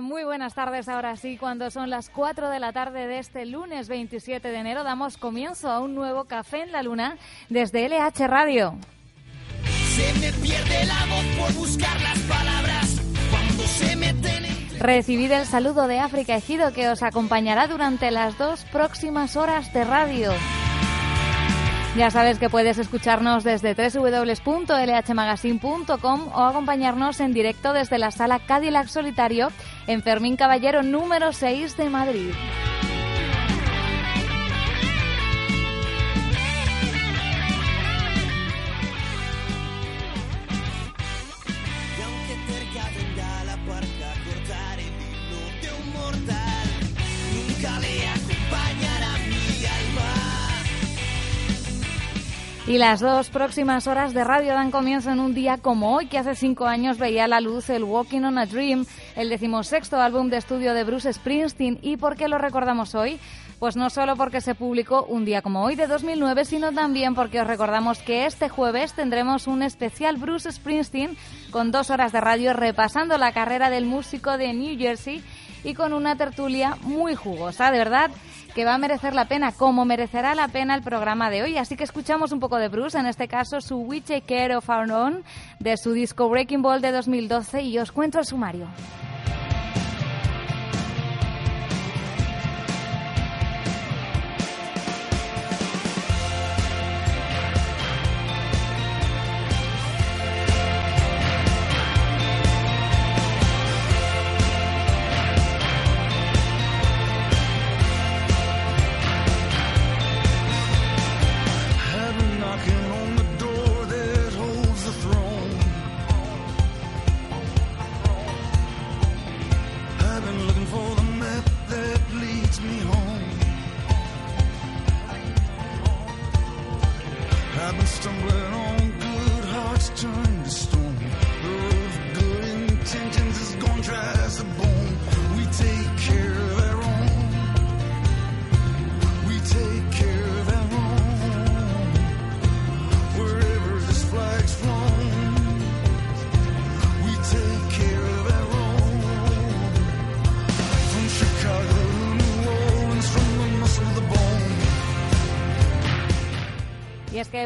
Muy buenas tardes. Ahora sí, cuando son las 4 de la tarde de este lunes 27 de enero, damos comienzo a un nuevo Café en la Luna desde LH Radio. Se me pierde la voz por buscar las palabras cuando se Recibid el saludo de África Ejido que os acompañará durante las dos próximas horas de radio. Ya sabes que puedes escucharnos desde www.lhmagazine.com o acompañarnos en directo desde la sala Cadillac Solitario en Fermín Caballero número 6 de Madrid. Y las dos próximas horas de radio dan comienzo en un día como hoy, que hace cinco años veía la luz el Walking on a Dream, el decimosexto álbum de estudio de Bruce Springsteen. ¿Y por qué lo recordamos hoy? Pues no solo porque se publicó un día como hoy de 2009, sino también porque os recordamos que este jueves tendremos un especial Bruce Springsteen con dos horas de radio repasando la carrera del músico de New Jersey y con una tertulia muy jugosa, de verdad que va a merecer la pena, como merecerá la pena el programa de hoy. Así que escuchamos un poco de Bruce, en este caso su We Take Care of Our Own, de su disco Breaking Ball de 2012, y os cuento el sumario.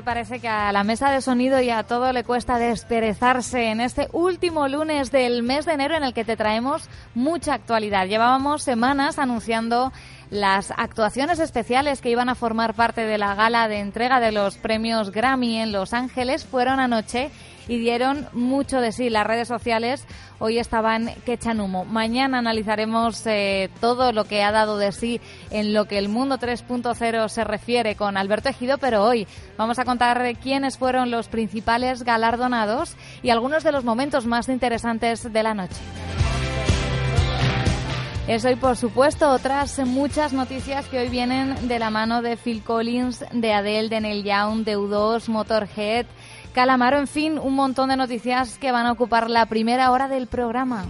Parece que a la mesa de sonido y a todo le cuesta desperezarse en este último lunes del mes de enero en el que te traemos mucha actualidad. Llevábamos semanas anunciando las actuaciones especiales que iban a formar parte de la gala de entrega de los premios Grammy en Los Ángeles fueron anoche y dieron mucho de sí. Las redes sociales hoy estaban que echan humo. Mañana analizaremos eh, todo lo que ha dado de sí en lo que el mundo 3.0 se refiere con Alberto Ejido, pero hoy vamos a contar quiénes fueron los principales galardonados y algunos de los momentos más interesantes de la noche. Es hoy, por supuesto, otras muchas noticias que hoy vienen de la mano de Phil Collins, de Adele, de Neil Young, de U2, Motorhead, Calamaro, en fin, un montón de noticias que van a ocupar la primera hora del programa.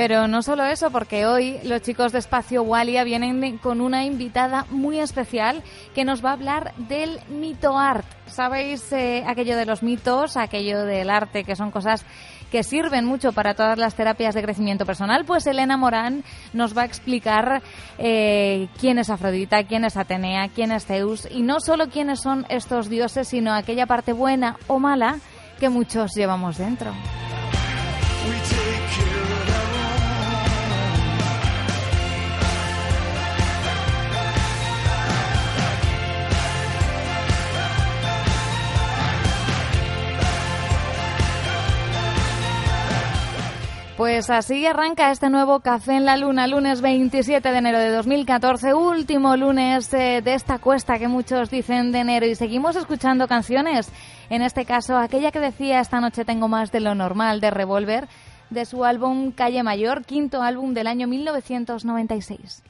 Pero no solo eso, porque hoy los chicos de Espacio Walia vienen con una invitada muy especial que nos va a hablar del mito art. ¿Sabéis eh, aquello de los mitos, aquello del arte, que son cosas que sirven mucho para todas las terapias de crecimiento personal? Pues Elena Morán nos va a explicar eh, quién es Afrodita, quién es Atenea, quién es Zeus y no solo quiénes son estos dioses, sino aquella parte buena o mala que muchos llevamos dentro. Pues así arranca este nuevo Café en la Luna, lunes 27 de enero de 2014, último lunes de, de, esta cuesta que muchos dicen de enero y seguimos escuchando canciones. En este caso, aquella que decía esta noche tengo más de lo normal de Revolver, de su álbum Calle Mayor, quinto álbum del año 1996.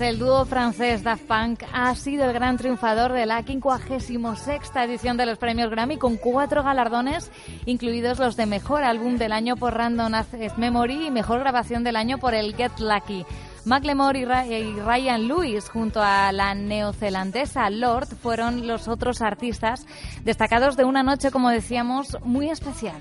El dúo francés Daft Punk ha sido el gran triunfador de la 56 edición de los premios Grammy con cuatro galardones, incluidos los de Mejor Álbum del Año por Random Access Memory y Mejor Grabación del Año por el Get Lucky. Macklemore y Ryan Lewis junto a la neozelandesa Lord fueron los otros artistas destacados de una noche, como decíamos, muy especial.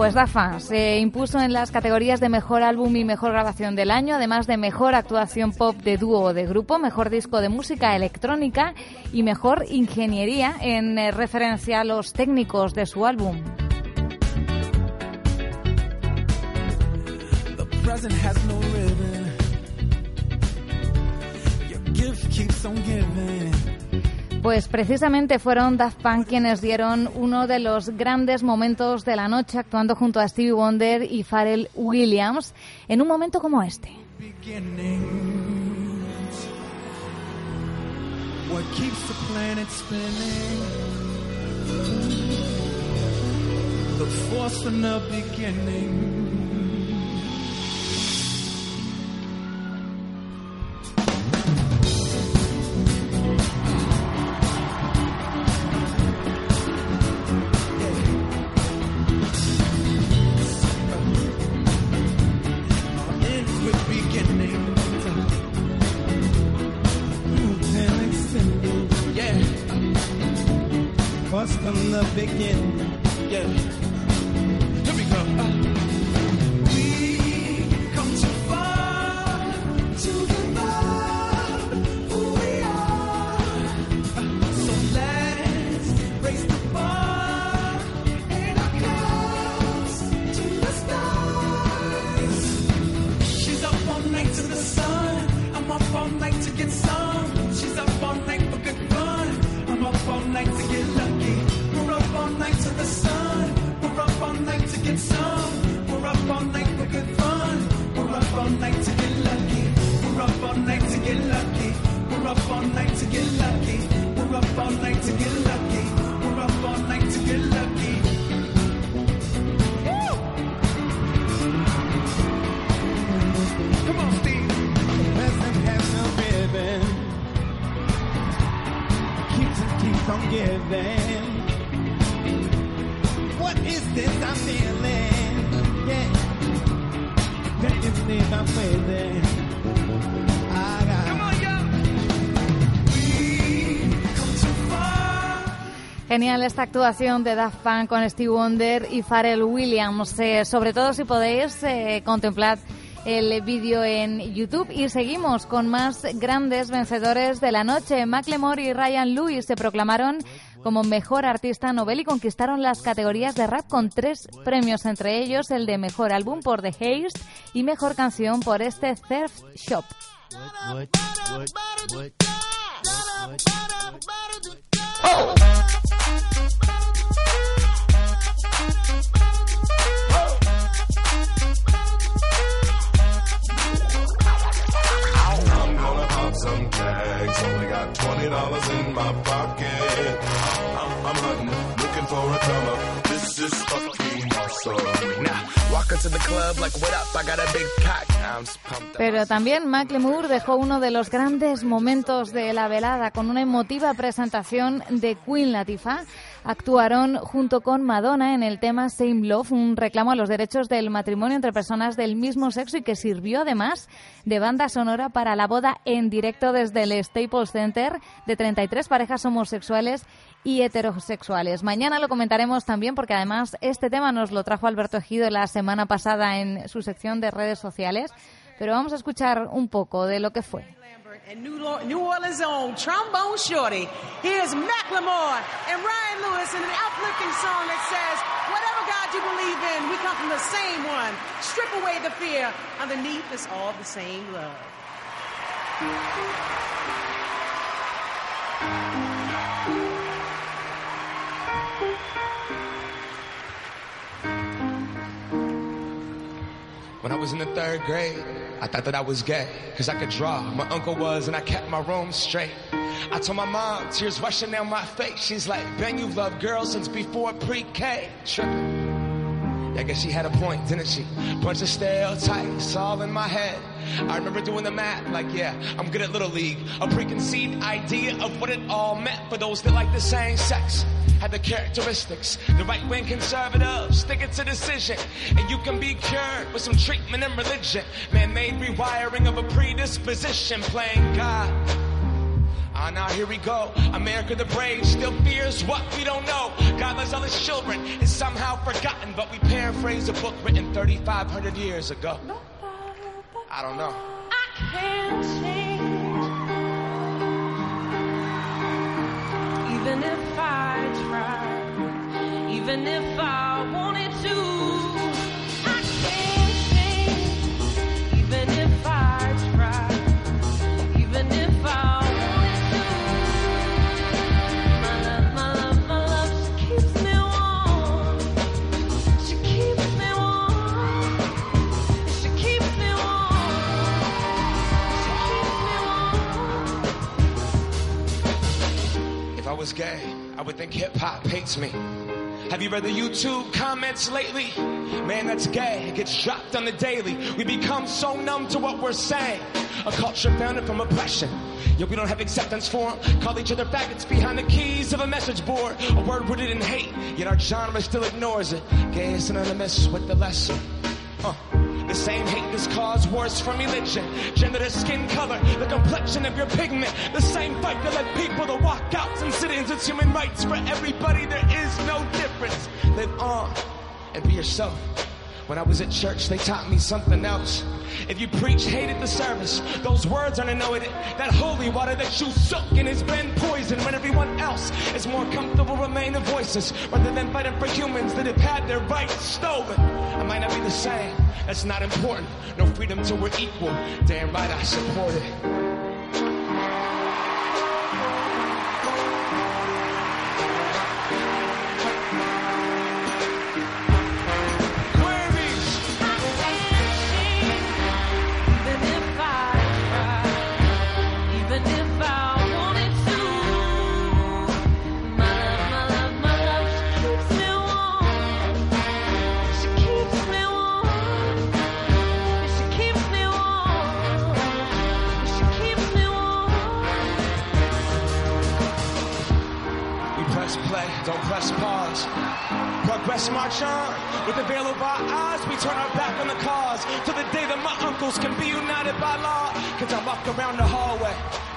Pues Dafa se impuso en las categorías de mejor álbum y mejor grabación del año, además de mejor actuación pop de dúo o de grupo, mejor disco de música electrónica y mejor ingeniería en eh, referencia a los técnicos de su álbum. Pues precisamente fueron Daft Punk quienes dieron uno de los grandes momentos de la noche actuando junto a Stevie Wonder y Pharrell Williams en un momento como este. Genial esta actuación de Daft Punk con Steve Wonder y Pharrell Williams. Eh, sobre todo si podéis eh, contemplar el vídeo en YouTube. Y seguimos con más grandes vencedores de la noche. Macklemore y Ryan Lewis se proclamaron como mejor artista novel y conquistaron las categorías de rap con tres premios, entre ellos el de mejor álbum por The Haze y mejor canción por este Thrift Shop. Pero también Macklemore dejó uno de los grandes momentos de la velada con una emotiva presentación de Queen Latifah actuaron junto con Madonna en el tema Same Love, un reclamo a los derechos del matrimonio entre personas del mismo sexo y que sirvió además de banda sonora para la boda en directo desde el Staples Center de 33 parejas homosexuales y heterosexuales. Mañana lo comentaremos también porque además este tema nos lo trajo Alberto Ejido la semana pasada en su sección de redes sociales, pero vamos a escuchar un poco de lo que fue. And New Orleans' own trombone shorty. Here's Macklemore and Ryan Lewis in an uplifting song that says, whatever God you believe in, we come from the same one. Strip away the fear. Underneath is all the same love. When I was in the third grade, I thought that I was gay, cause I could draw. My uncle was, and I kept my room straight. I told my mom, tears rushing down my face. She's like, Ben, you've loved girls since before pre-K. Tripping. I guess she had a point, didn't she? Bunch of stereotypes all in my head. I remember doing the math, like, yeah, I'm good at Little League. A preconceived idea of what it all meant for those that like the same sex. Had the characteristics, the right wing conservative, stick it to decision. And you can be cured with some treatment and religion. Man made rewiring of a predisposition, playing God. Ah, now here we go. America the brave still fears what we don't know. God loves all his children is somehow forgotten, but we paraphrase a book written 3,500 years ago. I don't know. I can't change. Even if I even if I wanted to. Was gay, I would think hip hop hates me. Have you read the YouTube comments lately? Man, that's gay. It gets dropped on the daily. We become so numb to what we're saying. A culture founded from oppression. Yet we don't have acceptance for them. Call each other faggots behind the keys of a message board. A word rooted in hate, yet our genre still ignores it. Gay is synonymous with the lesson. Uh. The same hate that's caused wars from religion, gender skin color, the complexion of your pigment. The same fight that led people to walk out and sit-ins. It's human rights for everybody. There is no difference. Live on and be yourself. When I was at church, they taught me something else. If you preach hate at the service, those words aren't anointed. That holy water that you soak in has been poisoned when everyone else is more comfortable remaining voices rather than fighting for humans that have had their rights stolen. I might not be the same. That's not important. No freedom till we're equal. Damn right I support it. Progress march on. With the veil of our eyes, we turn our back on the cause. To the day that my uncles can be united by law. Cause I walk around the hallway,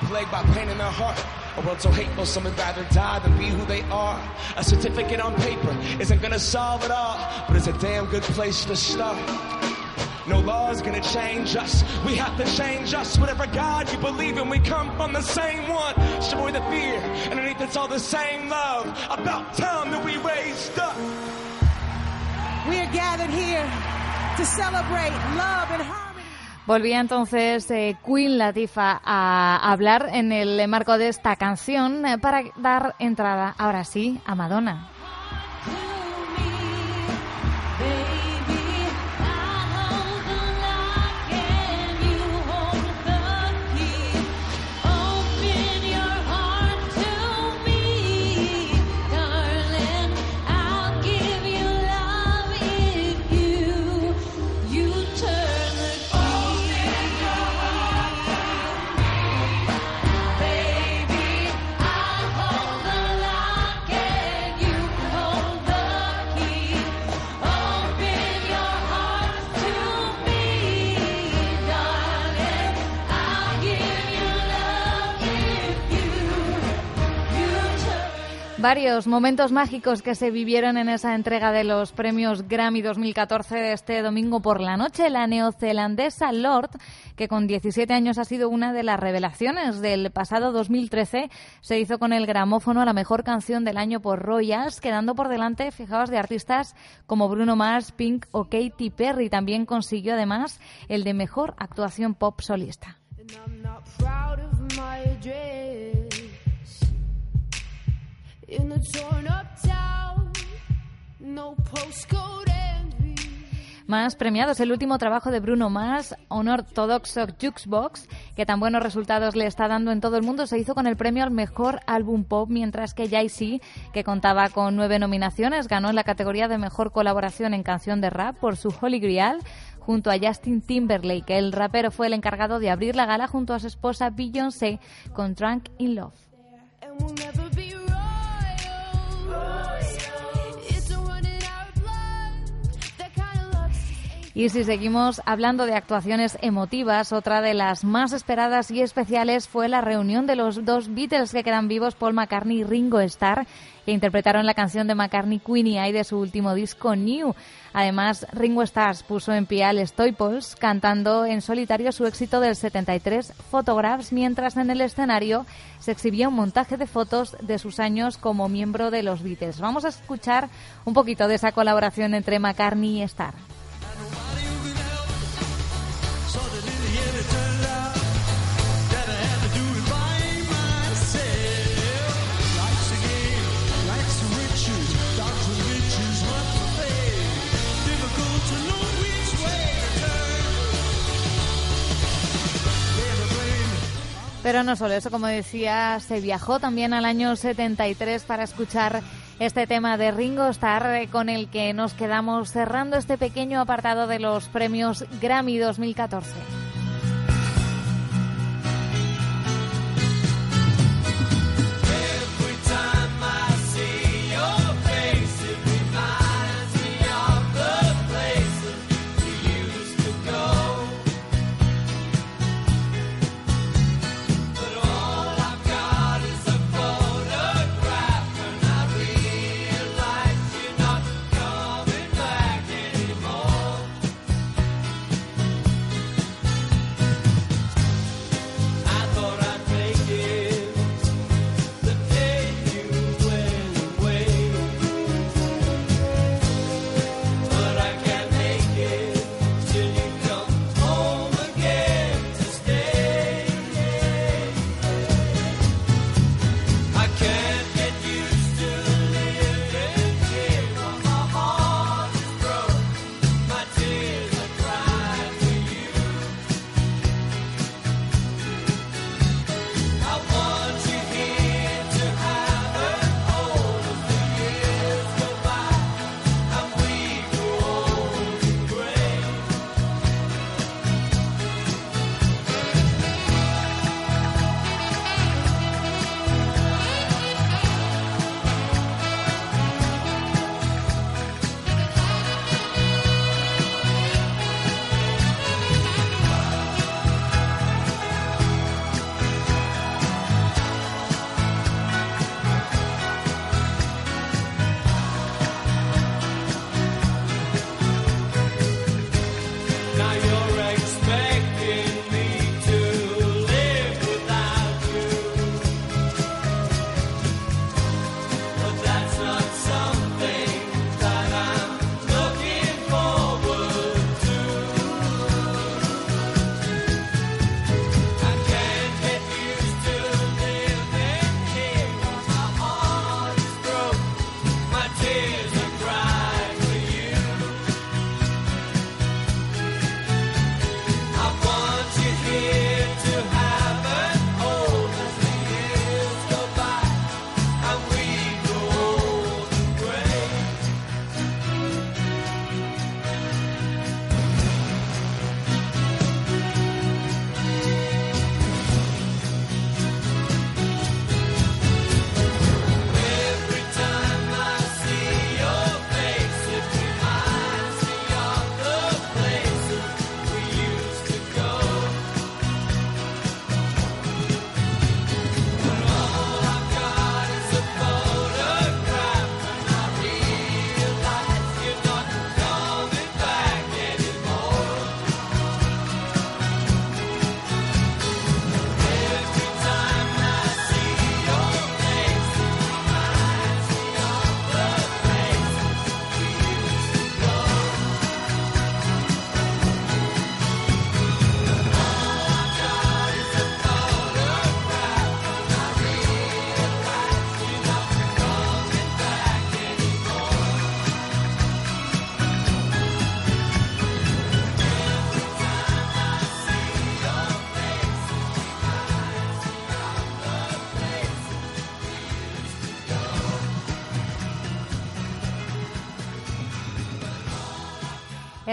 plagued by pain in their heart. A world so hateful, some would rather die than be who they are. A certificate on paper isn't gonna solve it all, but it's a damn good place to start. No law is gonna change us. We have to change us. Whatever God you believe in, we come from the same one. Destroy the fear. Underneath it's all the same love. About time that we raised up. Volvía entonces eh, Queen Latifah a hablar en el marco de esta canción eh, para dar entrada, ahora sí, a Madonna. Varios momentos mágicos que se vivieron en esa entrega de los premios Grammy 2014 de este domingo por la noche. La neozelandesa Lord, que con 17 años ha sido una de las revelaciones del pasado 2013, se hizo con el gramófono a la mejor canción del año por Royals, quedando por delante, fijaos, de artistas como Bruno Mars, Pink o Katy Perry. También consiguió además el de mejor actuación pop solista. In a torn up town, no postcode envy. Más premiados, el último trabajo de Bruno Mars, Unorthodoxo Jukebox, que tan buenos resultados le está dando en todo el mundo, se hizo con el premio al mejor álbum pop, mientras que Jay-Z, que contaba con nueve nominaciones, ganó en la categoría de mejor colaboración en canción de rap por su Holy Grail, junto a Justin Timberlake. El rapero fue el encargado de abrir la gala junto a su esposa Beyoncé con Drunk in Love. Y si seguimos hablando de actuaciones emotivas, otra de las más esperadas y especiales fue la reunión de los dos Beatles que quedan vivos, Paul McCartney y Ringo Starr, que interpretaron la canción de McCartney Queenie Eye de su último disco New. Además, Ringo Starr puso en pie al Staples cantando en solitario su éxito del 73 Photographs, mientras en el escenario se exhibía un montaje de fotos de sus años como miembro de los Beatles. Vamos a escuchar un poquito de esa colaboración entre McCartney y Starr. Pero no solo eso, como decía, se viajó también al año 73 para escuchar este tema de Ringo Starr eh, con el que nos quedamos cerrando este pequeño apartado de los premios Grammy 2014.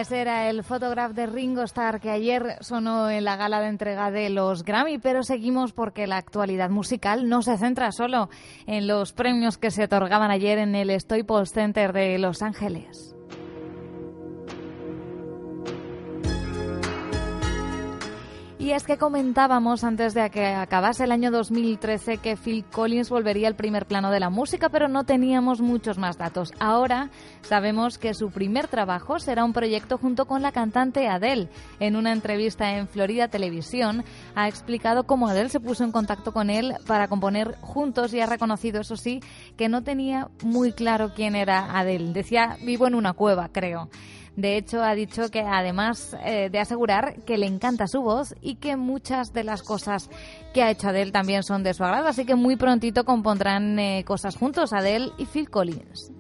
Ese era el photograph de Ringo Starr que ayer sonó en la gala de entrega de los Grammy, pero seguimos porque la actualidad musical no se centra solo en los premios que se otorgaban ayer en el Staples Center de Los Ángeles. Es que comentábamos antes de que acabase el año 2013 que Phil Collins volvería al primer plano de la música, pero no teníamos muchos más datos. Ahora sabemos que su primer trabajo será un proyecto junto con la cantante Adele. En una entrevista en Florida Televisión ha explicado cómo Adele se puso en contacto con él para componer juntos y ha reconocido, eso sí, que no tenía muy claro quién era Adele. Decía, vivo en una cueva, creo. De hecho, ha dicho que además eh, de asegurar que le encanta su voz y que muchas de las cosas que ha hecho Adele también son de su agrado, así que muy prontito compondrán eh, cosas juntos Adele y Phil Collins.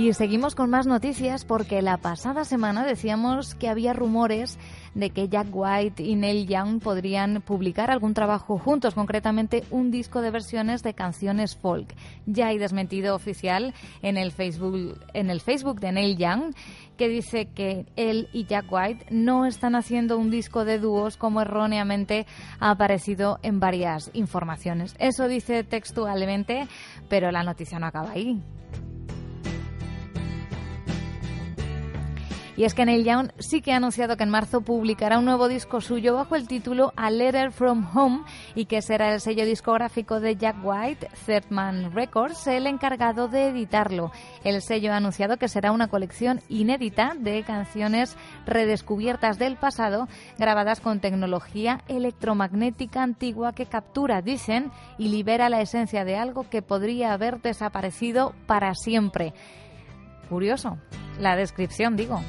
Y seguimos con más noticias porque la pasada semana decíamos que había rumores de que Jack White y Neil Young podrían publicar algún trabajo juntos, concretamente un disco de versiones de canciones folk. Ya hay desmentido oficial en el Facebook, en el Facebook de Neil Young que dice que él y Jack White no están haciendo un disco de dúos como erróneamente ha aparecido en varias informaciones. Eso dice textualmente, pero la noticia no acaba ahí. Y es que Neil Young sí que ha anunciado que en marzo publicará un nuevo disco suyo bajo el título A Letter from Home y que será el sello discográfico de Jack White, Third Records, el encargado de editarlo. El sello ha anunciado que será una colección inédita de canciones redescubiertas del pasado, grabadas con tecnología electromagnética antigua que captura, dicen, y libera la esencia de algo que podría haber desaparecido para siempre. Curioso, la descripción, digo.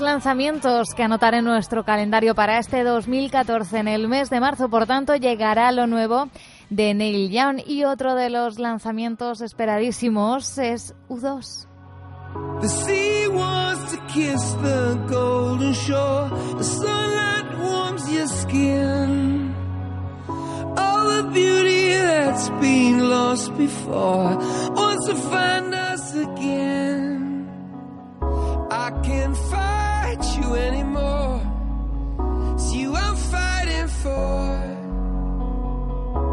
Lanzamientos que anotar en nuestro calendario para este 2014. En el mes de marzo, por tanto, llegará lo nuevo de Neil Young y otro de los lanzamientos esperadísimos es U2. The sea wants to kiss the golden shore. The sunlight warms your skin. All the beauty that's been lost before wants to find us again. I can't fight you anymore. It's you I'm fighting for.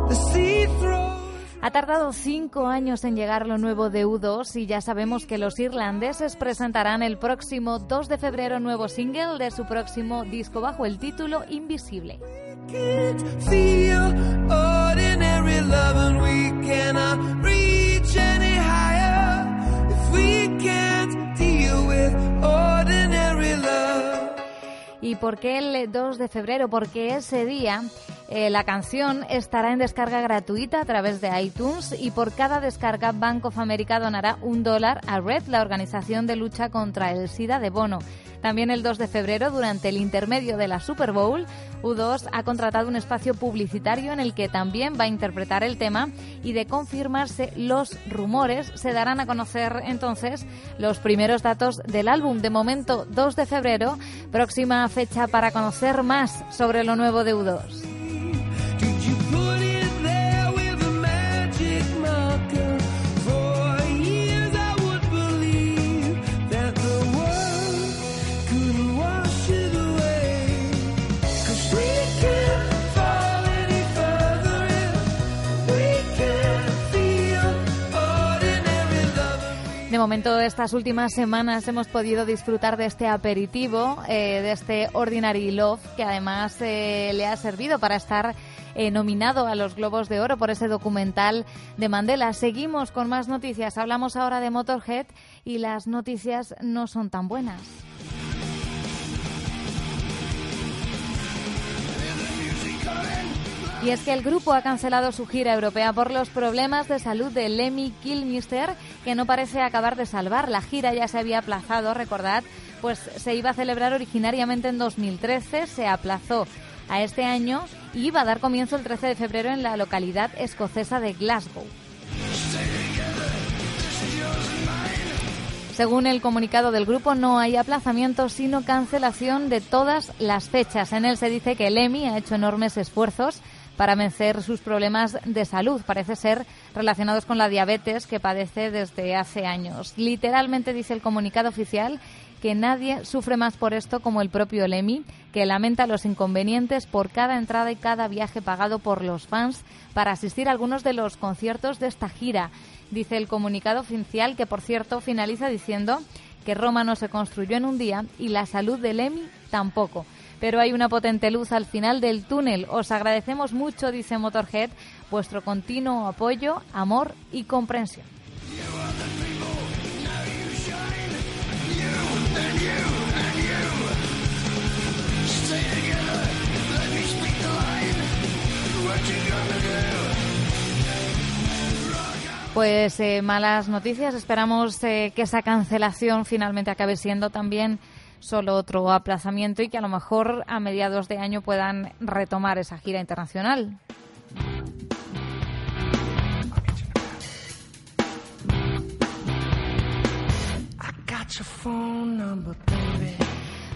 The sea throws. Ha tardado cinco años en llegar lo nuevo de U2 y ya sabemos que los irlandeses presentarán el próximo 2 de febrero nuevo single de su próximo disco bajo el título Invisible. ¿Y por qué el 2 de febrero? Porque ese día eh, la canción estará en descarga gratuita a través de iTunes y por cada descarga Bank of America donará un dólar a Red, la organización de lucha contra el SIDA de Bono. También el 2 de febrero, durante el intermedio de la Super Bowl, U2 ha contratado un espacio publicitario en el que también va a interpretar el tema y de confirmarse los rumores se darán a conocer entonces los primeros datos del álbum. De momento, 2 de febrero, próxima fecha para conocer más sobre lo nuevo de U2. De momento, estas últimas semanas hemos podido disfrutar de este aperitivo, eh, de este Ordinary Love, que además eh, le ha servido para estar eh, nominado a los Globos de Oro por ese documental de Mandela. Seguimos con más noticias. Hablamos ahora de Motorhead y las noticias no son tan buenas. Y es que el grupo ha cancelado su gira europea por los problemas de salud de Lemmy Kilmister, que no parece acabar de salvar. La gira ya se había aplazado, recordad, pues se iba a celebrar originariamente en 2013, se aplazó a este año y iba a dar comienzo el 13 de febrero en la localidad escocesa de Glasgow. Según el comunicado del grupo, no hay aplazamiento, sino cancelación de todas las fechas. En él se dice que Lemmy ha hecho enormes esfuerzos para vencer sus problemas de salud. Parece ser relacionados con la diabetes que padece desde hace años. Literalmente dice el comunicado oficial que nadie sufre más por esto como el propio Lemmy, que lamenta los inconvenientes por cada entrada y cada viaje pagado por los fans para asistir a algunos de los conciertos de esta gira. Dice el comunicado oficial que, por cierto, finaliza diciendo que Roma no se construyó en un día y la salud de Lemmy tampoco pero hay una potente luz al final del túnel. Os agradecemos mucho, dice Motorhead, vuestro continuo apoyo, amor y comprensión. Pues eh, malas noticias. Esperamos eh, que esa cancelación finalmente acabe siendo también solo otro aplazamiento y que a lo mejor a mediados de año puedan retomar esa gira internacional.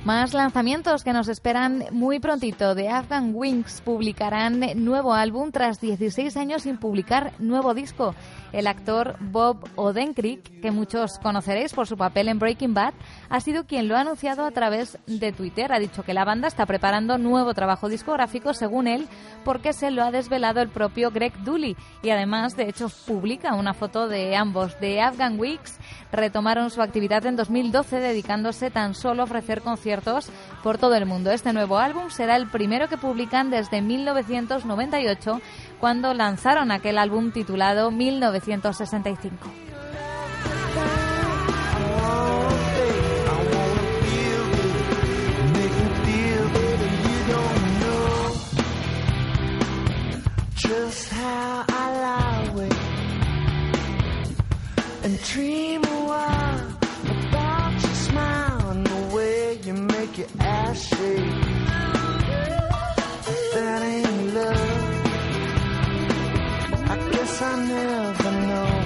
Más lanzamientos que nos esperan muy prontito. The Afghan Wings publicarán nuevo álbum tras 16 años sin publicar nuevo disco. El actor Bob Odenkirk, que muchos conoceréis por su papel en Breaking Bad, ha sido quien lo ha anunciado a través de Twitter. Ha dicho que la banda está preparando nuevo trabajo discográfico, según él, porque se lo ha desvelado el propio Greg Dooley. Y además, de hecho, publica una foto de ambos. The Afghan Weeks retomaron su actividad en 2012, dedicándose tan solo a ofrecer conciertos por todo el mundo. Este nuevo álbum será el primero que publican desde 1998, cuando lanzaron aquel álbum titulado 1965. Just how I lie awake and dream a while about your smile and the way you make your ass shake. That ain't love. I never know.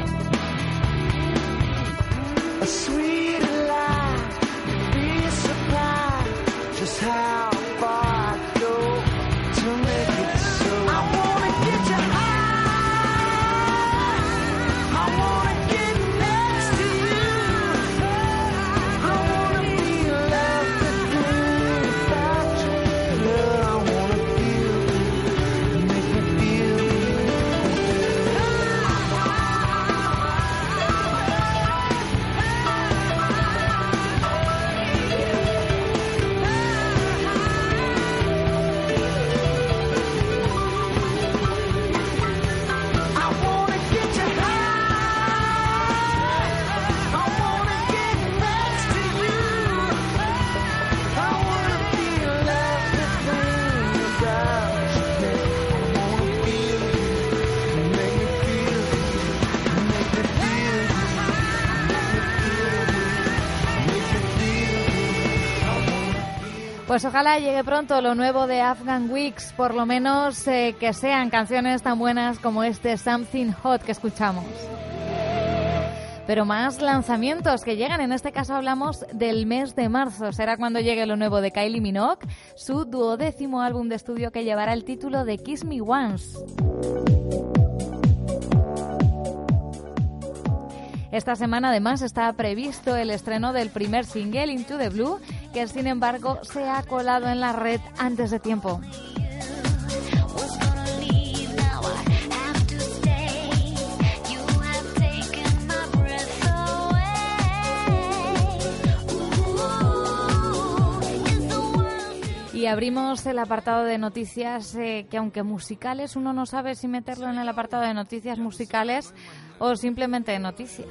Pues ojalá llegue pronto lo nuevo de Afghan Weeks, por lo menos eh, que sean canciones tan buenas como este Something Hot que escuchamos. Pero más lanzamientos que llegan, en este caso hablamos del mes de marzo, será cuando llegue lo nuevo de Kylie Minogue, su duodécimo álbum de estudio que llevará el título de Kiss Me Once. Esta semana además está previsto el estreno del primer single Into the Blue, que sin embargo se ha colado en la red antes de tiempo. Y abrimos el apartado de noticias, eh, que aunque musicales, uno no sabe si meterlo en el apartado de noticias musicales o simplemente de noticias.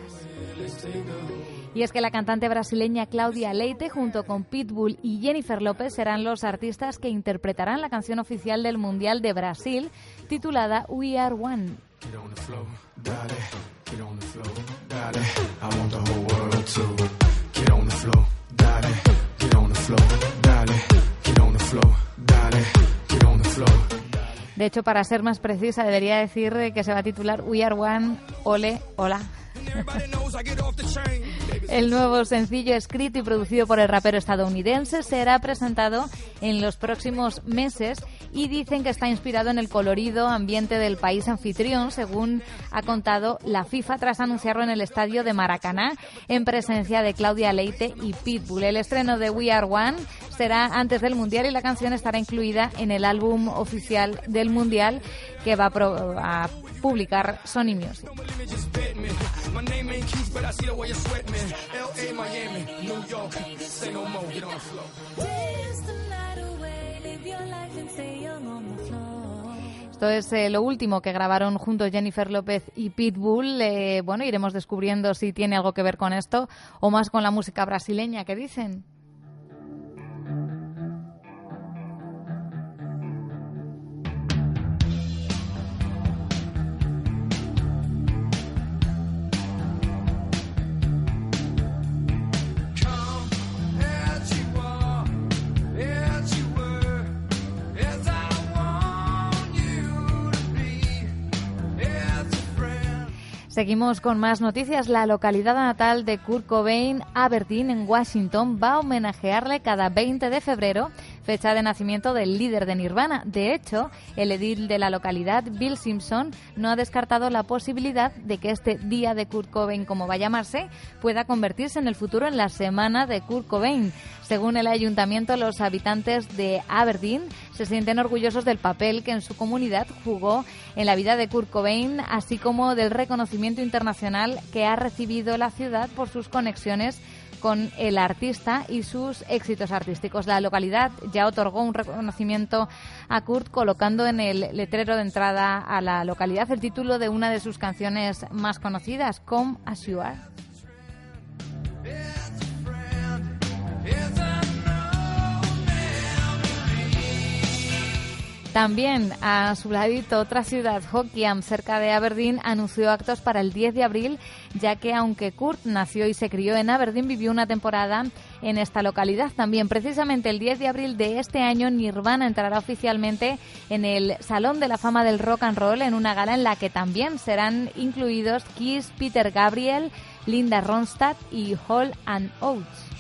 Y es que la cantante brasileña Claudia Leite junto con Pitbull y Jennifer López serán los artistas que interpretarán la canción oficial del Mundial de Brasil titulada We Are One. De hecho, para ser más precisa, debería decir que se va a titular We Are One, Ole, Hola. El nuevo sencillo escrito y producido por el rapero estadounidense será presentado en los próximos meses y dicen que está inspirado en el colorido ambiente del país anfitrión, según ha contado la FIFA tras anunciarlo en el estadio de Maracaná en presencia de Claudia Leite y Pitbull. El estreno de We Are One será antes del Mundial y la canción estará incluida en el álbum oficial del Mundial que va a, a publicar Sony Music. My name ain't Keith, but I see the way you sweat, man. L.A., Miami, New York, say no more, get on the floor. Dance the night away, live your life and stay young on the floor. Esto es eh, lo último que grabaron juntos Jennifer López y Pitbull. Eh, bueno, iremos descubriendo si tiene algo que ver con esto o más con la música brasileña que dicen. Seguimos con más noticias. La localidad natal de Kurt Cobain, Aberdeen, en Washington, va a homenajearle cada 20 de febrero, fecha de nacimiento del líder de Nirvana. De hecho, el edil de la localidad, Bill Simpson, no ha descartado la posibilidad de que este día de Kurt Cobain, como va a llamarse, pueda convertirse en el futuro en la semana de Kurt Cobain. Según el ayuntamiento, los habitantes de Aberdeen se sienten orgullosos del papel que en su comunidad jugó en la vida de Kurt Cobain, así como del reconocimiento internacional que ha recibido la ciudad por sus conexiones con el artista y sus éxitos artísticos. La localidad ya otorgó un reconocimiento a Kurt colocando en el letrero de entrada a la localidad el título de una de sus canciones más conocidas, Come As You Are. También a su ladito otra ciudad, Hoquiam, cerca de Aberdeen, anunció actos para el 10 de abril, ya que aunque Kurt nació y se crió en Aberdeen, vivió una temporada en esta localidad. También precisamente el 10 de abril de este año, Nirvana entrará oficialmente en el Salón de la Fama del Rock and Roll en una gala en la que también serán incluidos Kiss, Peter Gabriel, Linda Ronstadt y Hall and Oates.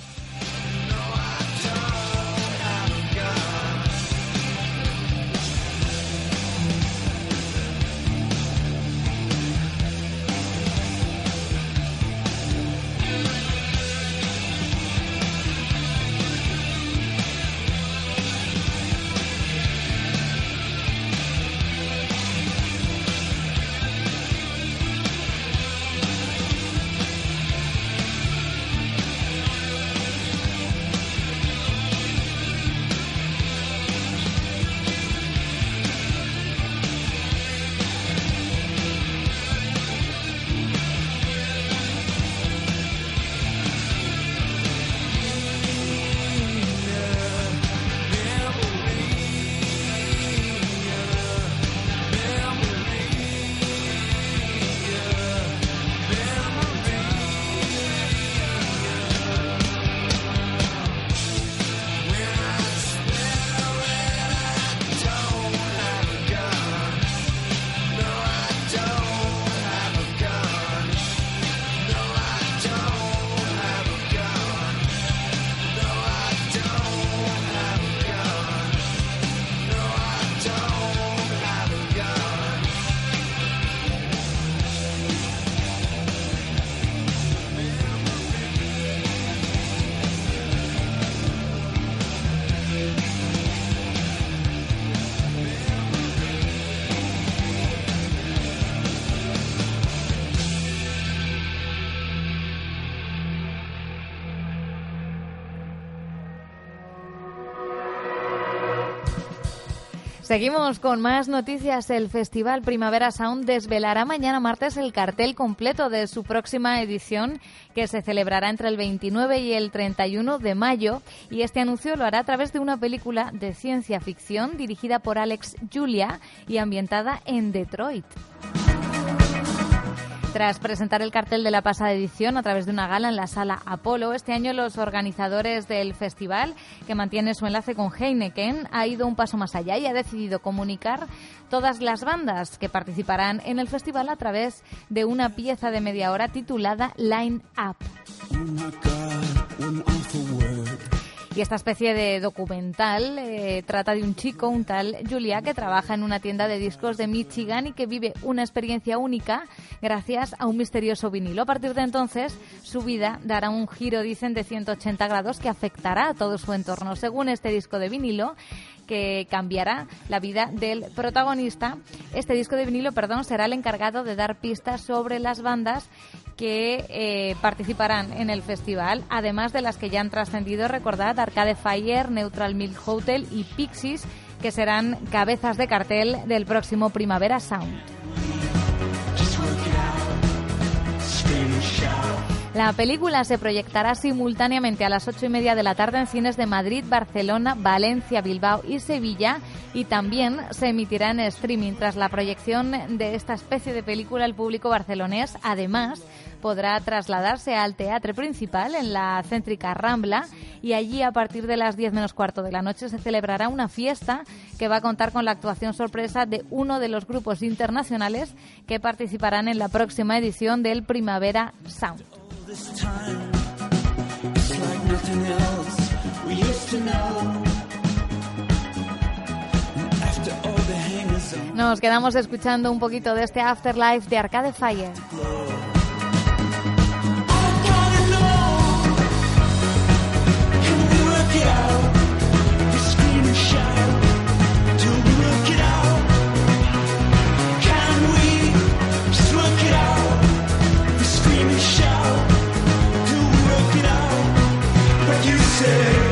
Seguimos con más noticias. El Festival Primavera Sound desvelará mañana martes el cartel completo de su próxima edición que se celebrará entre el 29 y el 31 de mayo y este anuncio lo hará a través de una película de ciencia ficción dirigida por Alex Julia y ambientada en Detroit. Tras presentar el cartel de la pasada edición a través de una gala en la sala Apolo, este año los organizadores del festival, que mantiene su enlace con Heineken, ha ido un paso más allá y ha decidido comunicar todas las bandas que participarán en el festival a través de una pieza de media hora titulada Line Up. Y esta especie de documental eh, trata de un chico, un tal Julia, que trabaja en una tienda de discos de Michigan y que vive una experiencia única gracias a un misterioso vinilo. A partir de entonces, su vida dará un giro, dicen, de 180 grados que afectará a todo su entorno. Según este disco de vinilo, que cambiará la vida del protagonista. Este disco de vinilo, perdón, será el encargado de dar pistas sobre las bandas que eh, participarán en el festival, además de las que ya han trascendido, recordad, Arcade Fire, Neutral Milk Hotel y Pixies, que serán cabezas de cartel del próximo Primavera Sound. La película se proyectará simultáneamente a las ocho y media de la tarde en cines de Madrid, Barcelona, Valencia, Bilbao y Sevilla y también se emitirá en streaming. Tras la proyección de esta especie de película, el público barcelonés además podrá trasladarse al teatro principal en la céntrica Rambla y allí a partir de las 10 menos cuarto de la noche se celebrará una fiesta que va a contar con la actuación sorpresa de uno de los grupos internacionales que participarán en la próxima edición del Primavera Sound. This time, it's like nothing else we used to know. And after all the hangers on, Nos quedamos escuchando un poquito de este Afterlife de Arcade Fire. But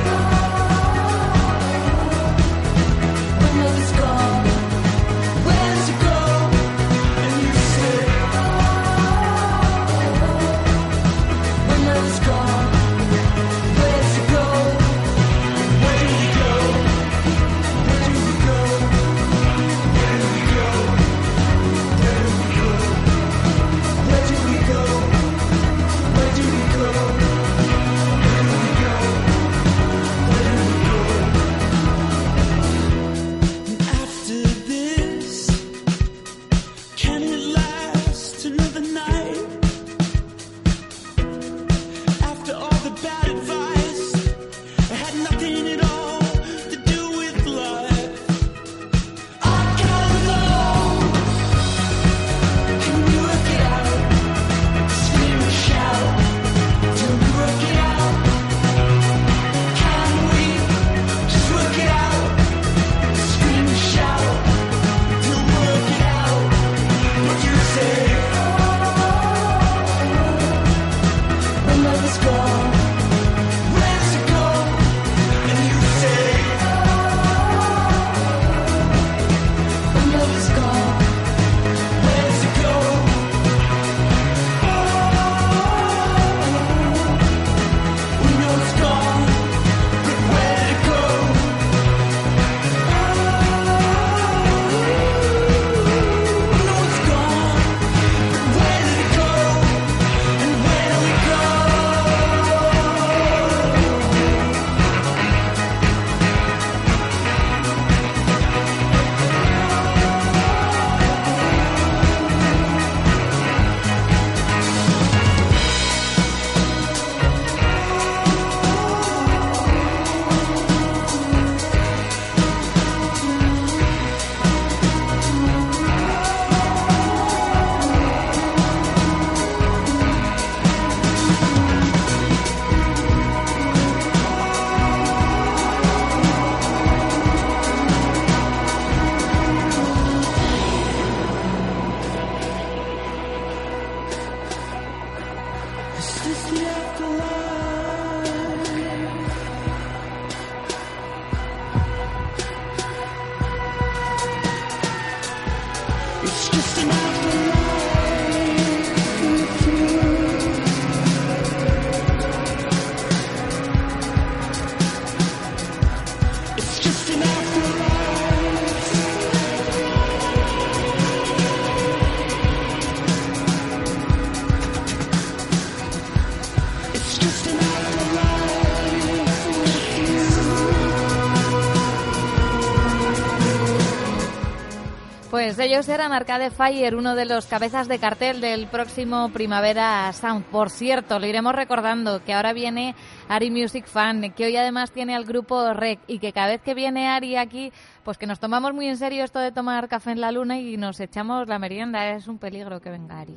Pues ellos eran Arcade Fire, uno de los cabezas de cartel del próximo Primavera Sound. Por cierto, lo iremos recordando que ahora viene Ari Music Fan, que hoy además tiene al grupo Rec y que cada vez que viene Ari aquí, pues que nos tomamos muy en serio esto de tomar café en la luna y nos echamos la merienda. Es un peligro que venga Ari.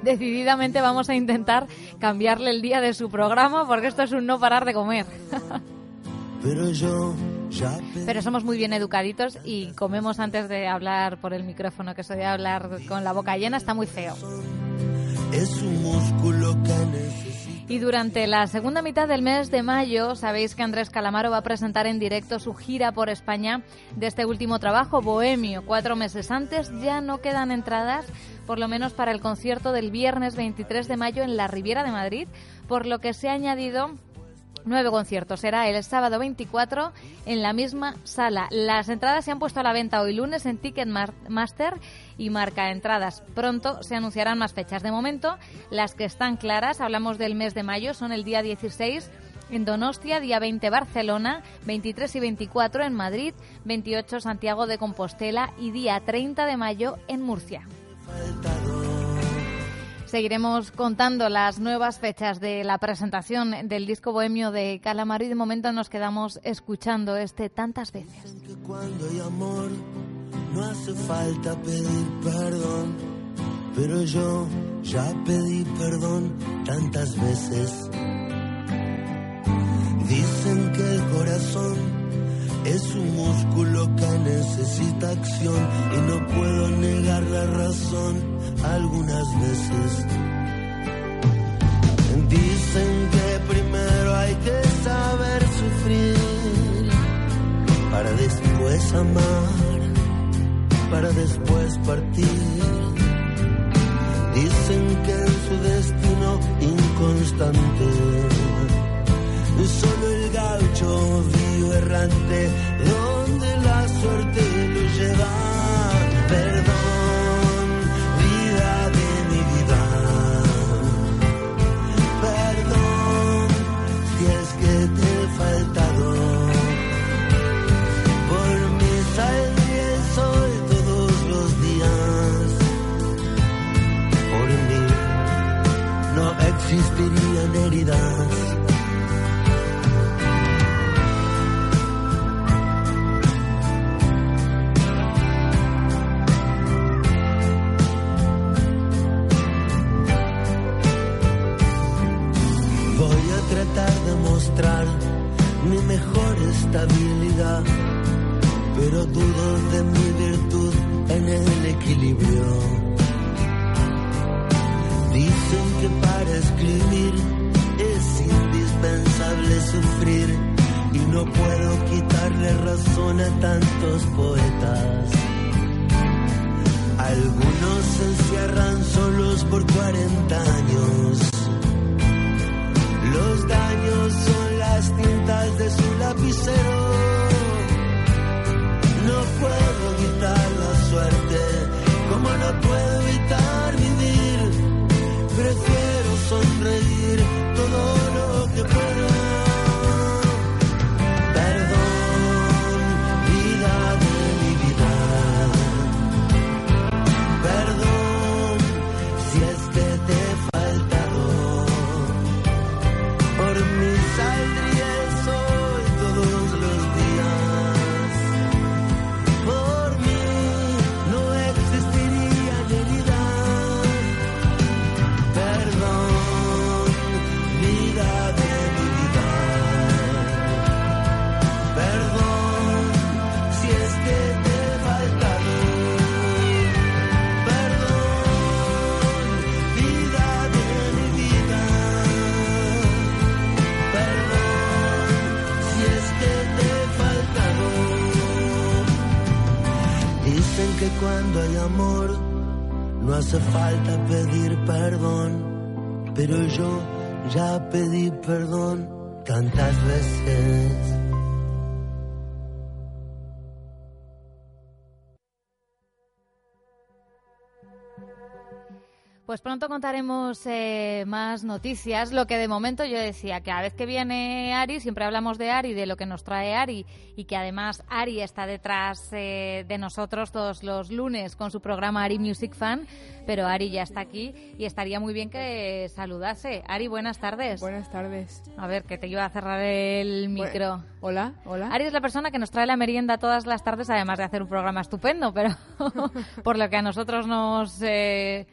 Decididamente vamos a intentar cambiarle el día de su programa porque esto es un no parar de comer. Pero yo Pero somos muy bien educaditos y comemos antes de hablar por el micrófono, que eso de hablar con la boca llena está muy feo. es un músculo que necesito. Y durante la segunda mitad del mes de mayo, sabéis que Andrés Calamaro va a presentar en directo su gira por España de este último trabajo, Bohemio. Cuatro meses antes ya no quedan entradas, por lo menos para el concierto del viernes 23 de mayo en la Riviera de Madrid, por lo que se ha añadido Nueve conciertos. Será el sábado 24 en la misma sala. Las entradas se han puesto a la venta hoy lunes en Ticketmaster y Marca Entradas. Pronto se anunciarán más fechas. De momento, las que están claras, hablamos del mes de mayo, son el día 16 en Donostia, día 20 Barcelona, 23 y 24 en Madrid, 28 Santiago de Compostela y día 30 de mayo en Murcia. Seguiremos contando las nuevas fechas de la presentación del disco bohemio de Calamaro y de momento nos quedamos escuchando este tantas veces. que cuando hay amor no hace falta pedir perdón, pero yo ya pedí perdón tantas veces. Dicen que el corazón es un músculo que necesita acción y no puedo negar la razón algunas veces. Dicen que primero hay que saber sufrir para después amar, para después partir. Dicen que en su destino inconstante, solo el gaucho vivo errante, donde la suerte lo lleva. Perdón, vida de mi vida. Perdón, si es que te he faltado. Por mí saldría el sol todos los días. Por mí no existirían heridas. Pedir perdón, pero yo ya pedí perdón tantas veces. Noticias. Lo que de momento yo decía, que a vez que viene Ari, siempre hablamos de Ari, de lo que nos trae Ari, y que además Ari está detrás eh, de nosotros todos los lunes con su programa Ari Music Fan, pero Ari ya está aquí y estaría muy bien que saludase. Ari, buenas tardes. Buenas tardes. A ver, que te iba a cerrar el micro. Hola, hola. Ari es la persona que nos trae la merienda todas las tardes, además de hacer un programa estupendo, pero por lo que a nosotros nos, eh,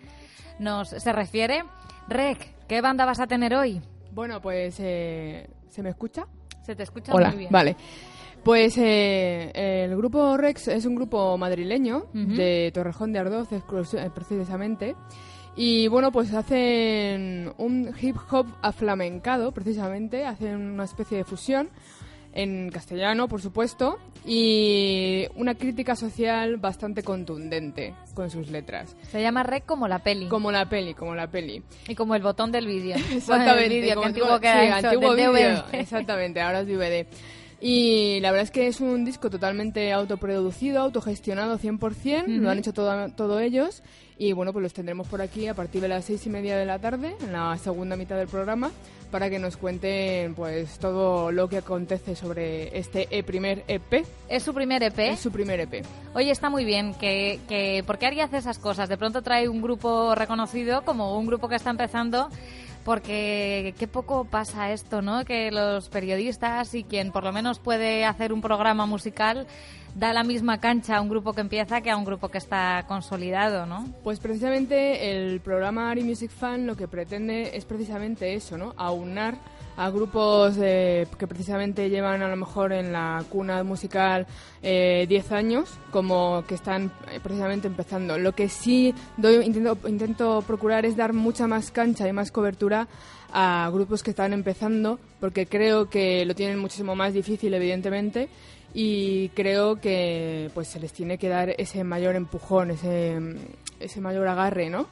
nos se refiere. Rec, ¿qué banda vas a tener hoy? Bueno, pues eh, ¿se me escucha? Se te escucha Hola, muy bien. vale. Pues eh, el grupo Rex es un grupo madrileño de Torrejón de Ardoz, eh, precisamente. Y bueno, pues hacen un hip hop aflamencado, precisamente. Hacen una especie de fusión en castellano, por supuesto, y una crítica social bastante contundente con sus letras. Se llama Rec como la peli. Como la peli, como la peli. Y como el botón del vídeo. Exactamente. El como- que antiguo que sí, eso, antiguo del vídeo. DVD. Exactamente, ahora es DVD. Y la verdad es que es un disco totalmente autoproducido, autogestionado 100%, lo Ujú. han hecho todo, todo ellos. Y bueno, pues los tendremos por aquí a partir de las seis y media de la tarde, en la segunda mitad del programa, para que nos cuenten pues todo lo que acontece sobre este e- primer EP. Es su primer EP. Es su primer EP. Oye, está muy bien que, que porque Ari hace esas cosas. De pronto trae un grupo reconocido como un grupo que está empezando. Porque qué poco pasa esto, ¿no? Que los periodistas y quien por lo menos puede hacer un programa musical da la misma cancha a un grupo que empieza que a un grupo que está consolidado, ¿no? Pues precisamente el programa Ari Music Fan lo que pretende es precisamente eso, ¿no? Aunar a grupos eh, que precisamente llevan a lo mejor en la cuna musical eh, 10 años, como que están eh, precisamente empezando. Lo que sí doy, intento, intento procurar es dar mucha más cancha y más cobertura a grupos que están empezando, porque creo que lo tienen muchísimo más difícil, evidentemente, y creo que pues se les tiene que dar ese mayor empujón, ese, ese mayor agarre, ¿no?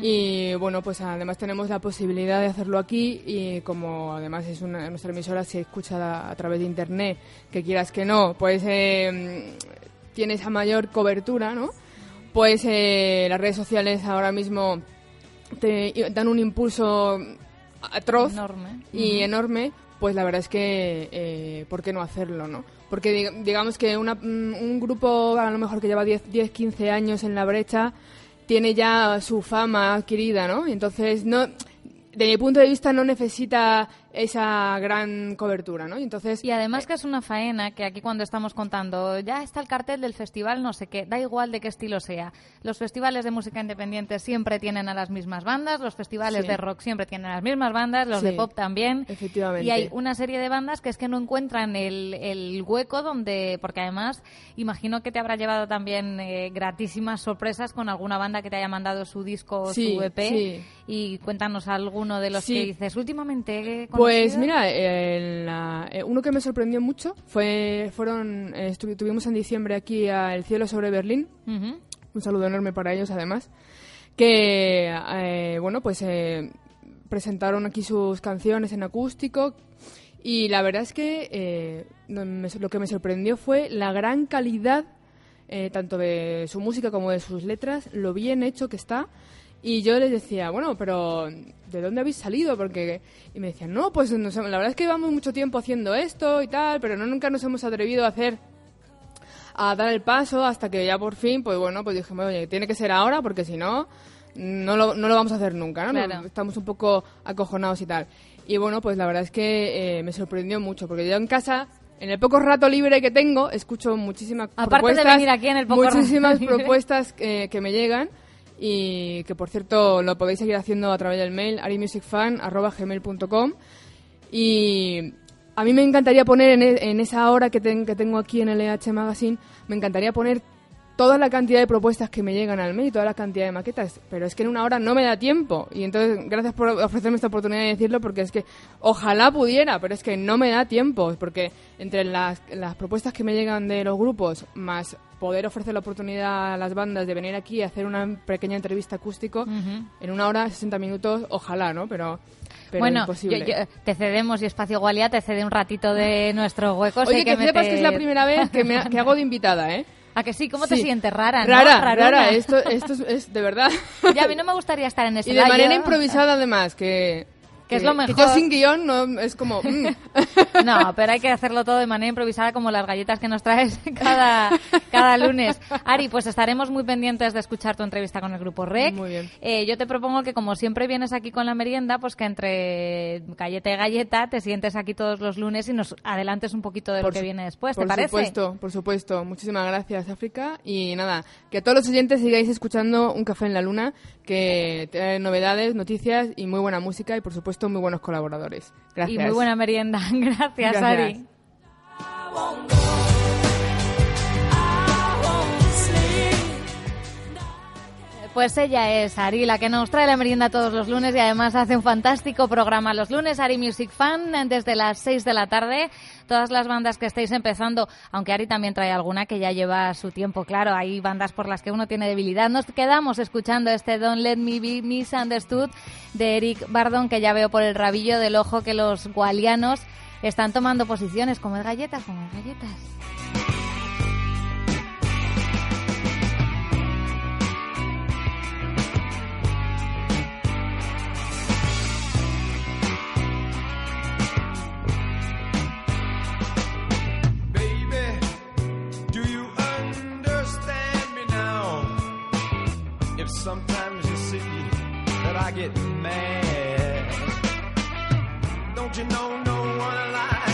Y bueno, pues además tenemos la posibilidad de hacerlo aquí y como además es una, nuestra emisora se escucha a, a través de internet, que quieras que no, pues eh, tiene esa mayor cobertura, ¿no? Pues eh, las redes sociales ahora mismo te dan un impulso atroz Enorme. y enorme, pues la verdad es que, eh, ¿por qué no hacerlo, no? Porque dig- digamos que una- mm, un grupo a lo mejor que lleva 10, 10, 15 años en la brecha tiene ya su fama adquirida, ¿no? Entonces no... De mi punto de vista no necesita esa gran cobertura, ¿no? Y entonces Y además que es una faena que aquí cuando estamos contando, ya está el cartel del festival, no sé qué, da igual de qué estilo sea. Los festivales de música independiente siempre tienen a las mismas bandas, los festivales Sí. de rock siempre tienen a las mismas bandas, los Sí, de pop también. efectivamente. Y hay una serie de bandas que es que no encuentran el, el hueco donde, porque además imagino que te habrá llevado también eh, gratísimas sorpresas con alguna banda que te haya mandado su disco o Sí, su EP. sí. Y cuéntanos alguno de los que dices, últimamente he Pues conocido". mira, la- eh, uno que me sorprendió mucho fue fueron eh, estuvimos en diciembre aquí a El cielo sobre Berlín. Un saludo enorme para ellos además. Que eh, bueno, pues eh, presentaron aquí sus canciones en acústico y la verdad es que eh, lo que me sorprendió fue la gran calidad eh, tanto de su música como de sus letras, lo bien hecho que está. Y yo les decía, bueno, pero ¿de dónde habéis salido? Porque y me decían, no, pues nos- la verdad es que llevamos mucho tiempo haciendo esto y tal, pero no nunca nos hemos atrevido a hacer a dar el paso hasta que ya por fin, pues bueno, pues dijimos, oye, tiene que ser ahora porque si no, no lo, no lo vamos a hacer nunca, ¿no? Claro. Estamos un poco acojonados y tal. Y bueno, pues la verdad es que eh, me sorprendió mucho porque yo en casa, en el poco rato libre que tengo, escucho muchísimas Aparte de venir aquí en el poco muchísimas propuestas que, que me llegan y que por cierto lo podéis seguir haciendo a través del mail arimusicfan.gmail.com y a mí me encantaría poner en, e- en esa hora que, ten- que tengo aquí en el EH Magazine, me encantaría poner toda la cantidad de propuestas que me llegan al mail y toda la cantidad de maquetas, pero es que en una hora no me da tiempo. Y entonces, gracias por ofrecerme esta oportunidad de decirlo, porque es que ojalá pudiera, pero es que no me da tiempo, porque entre las, las propuestas que me llegan de los grupos, más poder ofrecer la oportunidad a las bandas de venir aquí y hacer una pequeña entrevista acústico, en una hora, 60 minutos, ojalá, ¿no? Pero, pero bueno, imposible. yo- yo- te cedemos y Espacio Gualia te cede un ratito de nuestro hueco. sé Oye, que, sepas que es la primera vez que, me que hago de invitada, ¿eh? ¿A que sí? ¿Cómo te Sí. sientes? Rara, ¿no? Rara, Raruna. rara. Esto, esto es, es de verdad. Ya, a mí no me gustaría estar en ese y de manera improvisada además, que... Que es lo Que mejor. yo sin guion no, es como... mm. No, pero hay que hacerlo todo de manera improvisada como las galletas que nos traes cada, cada lunes. Ari, pues estaremos muy pendientes de escuchar tu entrevista con el grupo REC. Muy bien. Eh, yo te propongo que como siempre vienes aquí con la merienda, pues que entre galleta y galleta te sientes aquí todos los lunes y nos adelantes un poquito de Por lo que viene después, ¿te por parece? supuesto, por supuesto. Muchísimas gracias, África. Y nada, que a todos los oyentes sigáis escuchando Un Café en la Luna, que trae novedades, noticias y muy buena música y, por supuesto, muy buenos colaboradores. Gracias. Y muy buena merienda. Gracias, Gracias. Ari. Pues ella es Ari, la que nos trae la merienda todos los lunes y además hace un fantástico programa los lunes, Ari Music Fan, desde las 6 de la tarde. Todas las bandas que estáis empezando, aunque Ari también trae alguna que ya lleva su tiempo, claro, hay bandas por las que uno tiene debilidad. Nos quedamos escuchando este Don't Let Me Be Misunderstood de Eric Bardon, que ya veo por el rabillo del ojo que los gualianos están tomando posiciones, como galletas, como galletas. If sometimes you see that I get mad, don't you know no one alive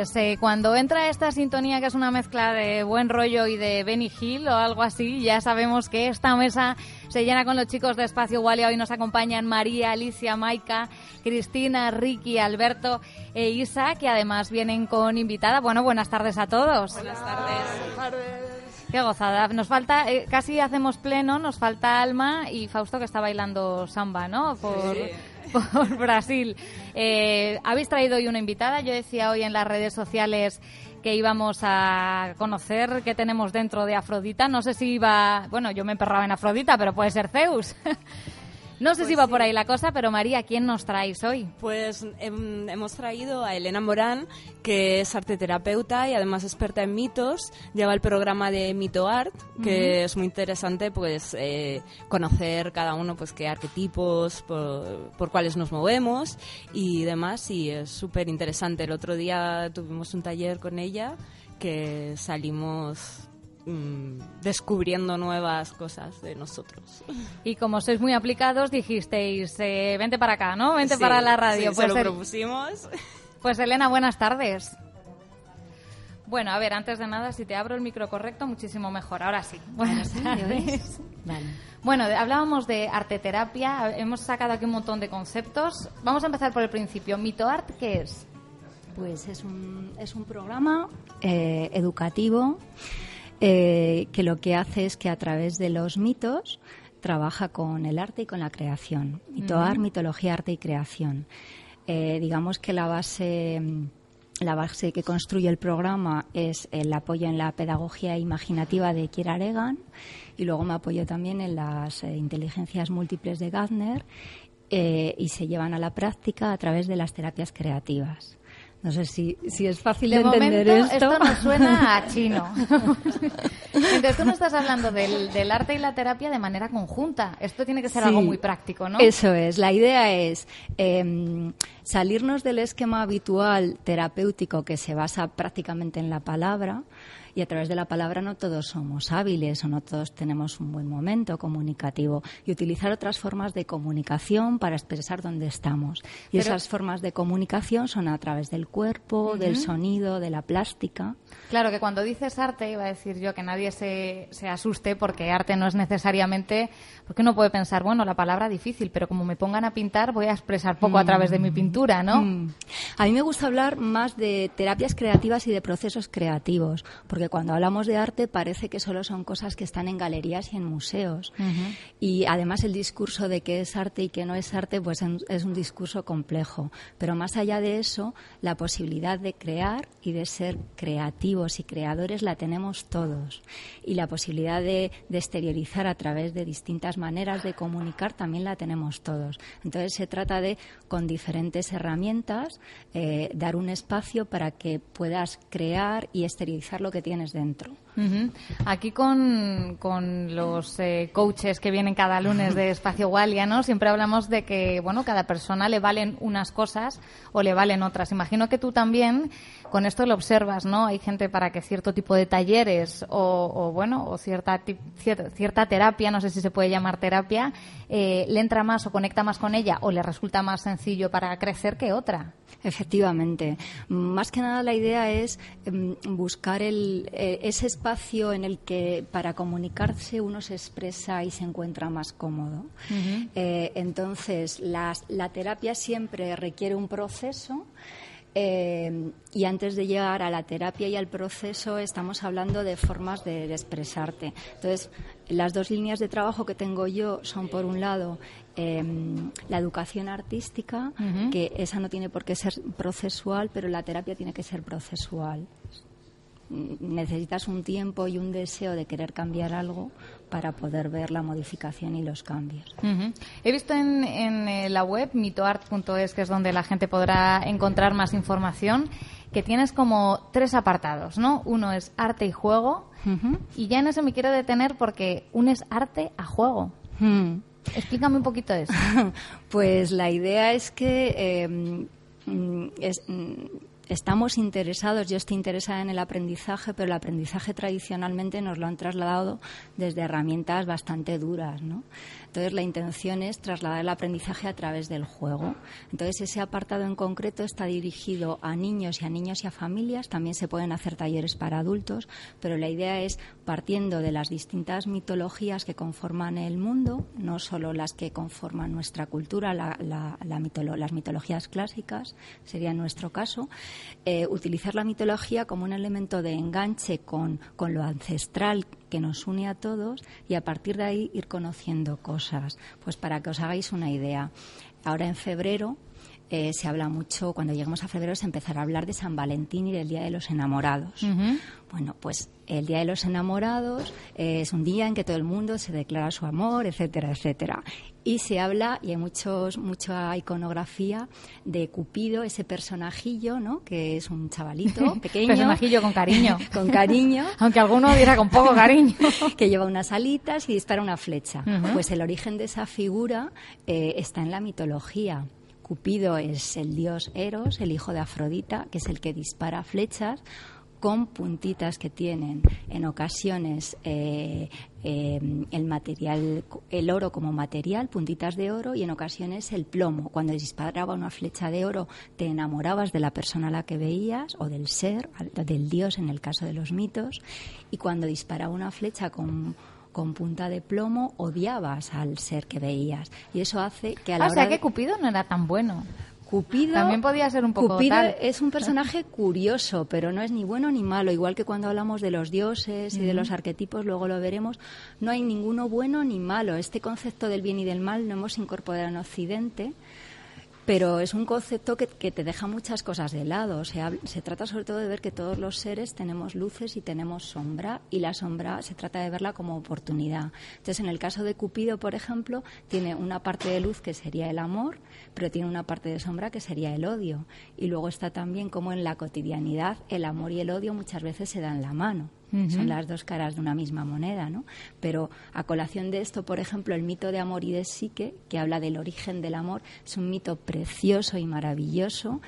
Pues eh, cuando entra esta sintonía, que es una mezcla de buen rollo y de Benny Hill o algo así, ya sabemos que esta mesa se llena con los chicos de Espacio Walia. Hoy nos acompañan María, Alicia, Maika, Cristina, Ricky, Alberto e Isa, que además vienen con invitada. Bueno, buenas tardes a todos. Buenas tardes. Qué gozada. Nos falta, eh, casi hacemos pleno, nos falta Alma y Fausto que está bailando samba, ¿no? Por, por Brasil. Eh, Habéis traído hoy una invitada. Yo decía hoy en las redes sociales que íbamos a conocer qué tenemos dentro de Afrodita. No sé si iba, bueno, yo me emperraba en Afrodita, pero puede ser Zeus. No sé si va por ahí la cosa, pero María, ¿quién nos traéis hoy? Pues em, hemos traído a Elena Morán, que es arteterapeuta y además experta en mitos. Lleva el programa de Mito Art, que es muy interesante pues eh, conocer cada uno pues qué arquetipos, por, por cuáles nos movemos y demás. Y es súper interesante. El otro día tuvimos un taller con ella que salimos mm, descubriendo nuevas cosas de nosotros. Y como sois muy aplicados, dijisteis, eh, vente para acá, ¿no? Vente Sí, para la radio. sí, pues, se lo el- propusimos. Pues Elena, buenas tardes. Bueno, a ver, antes de nada, si te abro el micro correcto, muchísimo mejor. Ahora sí. Buenas tardes. Bueno, de- hablábamos de arteterapia, hemos sacado aquí un montón de conceptos. Vamos a empezar por el principio. ¿Mito art qué es? Pues es un, es un programa eh, educativo eh, que lo que hace es que a través de los mitos trabaja con el arte y con la creación. Mitoar, Ujú. mitología, arte y creación. Eh, digamos que la base, mm, la base que construye el programa es el apoyo en la pedagogía imaginativa de Kiera Regan y luego me apoyo también en las eh, inteligencias múltiples de Gardner eh, y se llevan a la práctica a través de las terapias creativas. No sé si, si es fácil de, De entender momento, esto. esto nos suena a chino. Entonces, tú no estás hablando del, del arte y la terapia de manera conjunta. Esto tiene que ser Sí. algo muy práctico, ¿no? Eso es. La idea es em, salirnos del esquema habitual terapéutico que se basa prácticamente en la palabra. Y a través de la palabra no todos somos hábiles o no todos tenemos un buen momento comunicativo. Y utilizar otras formas de comunicación para expresar dónde estamos. Y Pero- esas formas de comunicación son a través del cuerpo, del sonido, de la plástica. Claro que cuando dices arte, iba a decir yo que nadie se, se asuste porque arte no es necesariamente, porque uno puede pensar, bueno, la palabra difícil, pero como me pongan a pintar voy a expresar poco a través de mi pintura, ¿no? Mm. A mí me gusta hablar más de terapias creativas y de procesos creativos, porque cuando hablamos de arte parece que solo son cosas que están en galerías y en museos. Y además el discurso de qué es arte y qué no es arte, pues es un discurso complejo. Pero más allá de eso, la posibilidad de crear y de ser y creadores la tenemos todos. Y la posibilidad de, exteriorizar a través de distintas maneras de comunicar también la tenemos todos. Entonces se trata de, con diferentes herramientas, eh, dar un espacio para que puedas crear y exteriorizar lo que tienes dentro. Aquí con, con los eh, coaches que vienen cada lunes de Espacio Walia, ¿no? Siempre hablamos de que, bueno, cada persona le valen unas cosas o le valen otras. Imagino que tú también con esto lo observas, ¿no? Hay gente para que cierto tipo de talleres o, bueno, o cierta, ti- cier- cierta terapia, no sé si se puede llamar terapia, eh, le entra más o conecta más con ella o le resulta más sencillo para crecer que otra. Efectivamente. Más que nada la idea es em, buscar el, eh, ese espacio en el que para comunicarse uno se expresa y se encuentra más cómodo. Eh, entonces, la terapia siempre requiere un proceso. Eh, y antes de llegar a la terapia y al proceso estamos hablando de formas de, de expresarte. Entonces, las dos líneas de trabajo que tengo yo son, por un lado, em, la educación artística, que esa no tiene por qué ser procesual, pero la terapia tiene que ser procesual. Necesitas un tiempo y un deseo de querer cambiar algo para poder ver la modificación y los cambios. He visto en, en, eh, la web mitoart.es, que es donde la gente podrá encontrar más información, que tienes como tres apartados, ¿no? Uno es arte y juego, y ya en eso me quiero detener porque unes arte a juego. Mm. Explícame un poquito eso. Pues la idea es que eh, mm, es- mm, estamos interesados, yo estoy interesada en el aprendizaje, pero el aprendizaje tradicionalmente nos lo han trasladado desde herramientas bastante duras, ¿no? Entonces la intención es trasladar el aprendizaje a través del juego. Entonces ese apartado en concreto está dirigido a niños y a niños y a familias. También se pueden hacer talleres para adultos, pero la idea es partiendo de las distintas mitologías que conforman el mundo, no solo las que conforman nuestra cultura, la- mitolo- las mitologías clásicas, sería nuestro caso, eh, utilizar la mitología como un elemento de enganche con, con lo ancestral que nos une a todos y a partir de ahí ir conociendo cosas. Pues para que os hagáis una idea, ahora en febrero eh, se habla mucho, cuando lleguemos a febrero se empezará a hablar de San Valentín y del Día de los Enamorados. Bueno, pues el Día de los Enamorados eh, es un día en que todo el mundo se declara su amor, etcétera, etcétera. Y se habla, y hay muchos, mucha iconografía de Cupido, ese personajillo, ¿no? Que es un chavalito pequeño. Personajillo con cariño. con cariño. Aunque alguno dirá con poco cariño. que lleva unas alitas y dispara una flecha. Pues el origen de esa figura eh, está en la mitología. Cupido es el dios Eros, el hijo de Afrodita, que es el que dispara flechas con puntitas que tienen en ocasiones eh, eh, el material, el oro como material, puntitas de oro, y en ocasiones el plomo. Cuando disparaba una flecha de oro, te enamorabas de la persona a la que veías, o del ser, del dios en el caso de los mitos, y cuando disparaba una flecha con con punta de plomo odiabas al ser que veías y eso hace que a la Ah, o sea hora de- que Cupido no era tan bueno. Cupido También podía ser un poco Cupido tal. es un personaje curioso, pero no es ni bueno ni malo. Igual que cuando hablamos de los dioses y de los arquetipos, luego lo veremos, no hay ninguno bueno ni malo. Este concepto del bien y del mal lo hemos incorporado en Occidente, pero es un concepto que, que te deja muchas cosas de lado. O sea, se trata sobre todo de ver que todos los seres tenemos luces y tenemos sombra, y la sombra se trata de verla como oportunidad. Entonces, en el caso de Cupido, por ejemplo, tiene una parte de luz que sería el amor, pero tiene una parte de sombra que sería el odio. Y luego está también como en la cotidianidad el amor y el odio muchas veces se dan la mano. Son las dos caras de una misma moneda, ¿no? Pero a colación de esto, por ejemplo, el mito de amor y de psique, que habla del origen del amor, es un mito precioso y maravilloso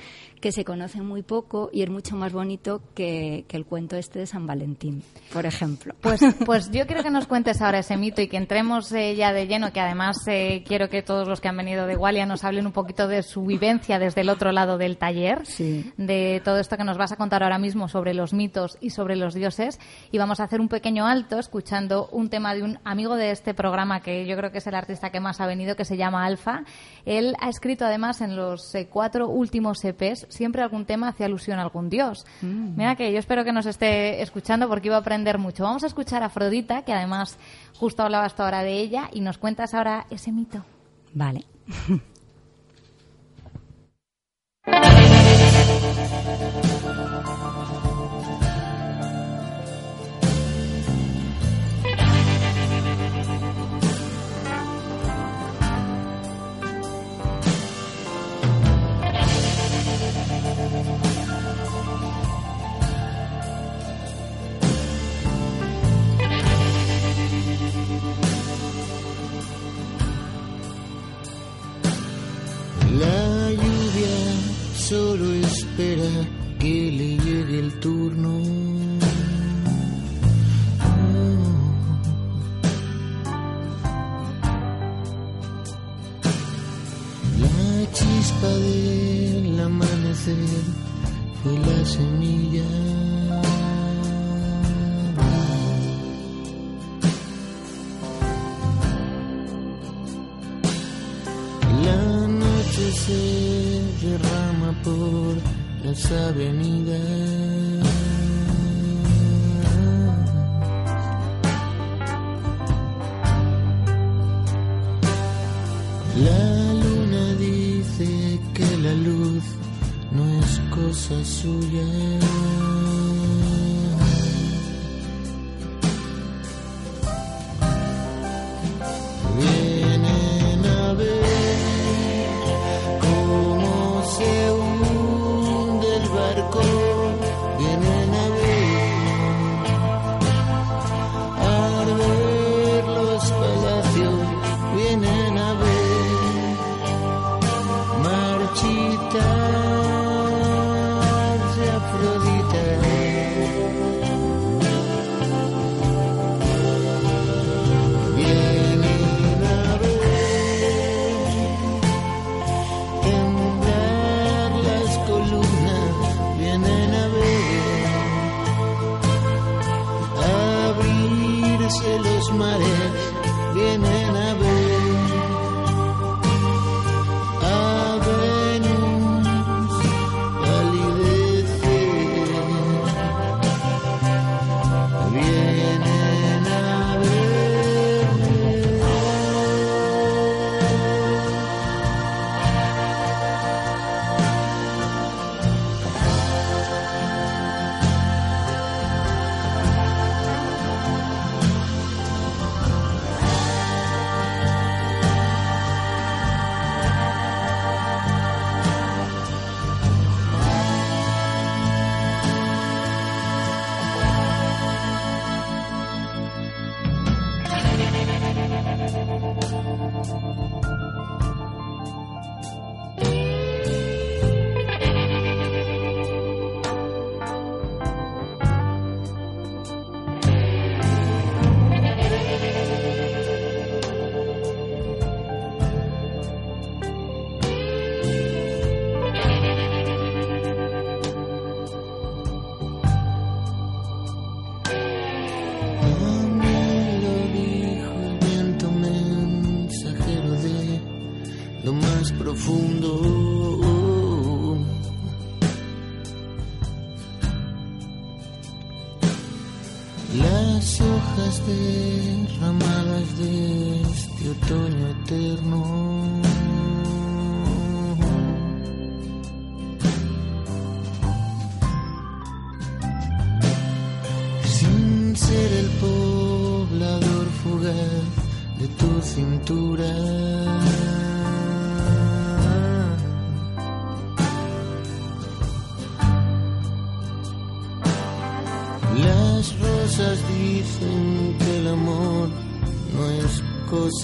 que se conoce muy poco y es mucho más bonito que, que el cuento este de San Valentín, por ejemplo. Pues, pues yo quiero que nos cuentes ahora ese mito y que entremos eh, ya de lleno, que además eh, quiero que todos los que han venido de Gualia nos hablen un poquito de su vivencia desde el otro lado del taller, Sí. de todo esto que nos vas a contar ahora mismo sobre los mitos y sobre los dioses. Y vamos a hacer un pequeño alto escuchando un tema de un amigo de este programa que yo creo que es el artista que más ha venido, que se llama Alfa. Él ha escrito además en los eh, cuatro últimos EPs siempre algún tema hacia alusión a algún dios. Mira que yo espero que nos esté escuchando porque iba a aprender mucho. Vamos a escuchar a Afrodita, que además justo hablabas tú ahora de ella, y nos cuentas ahora ese mito. Vale.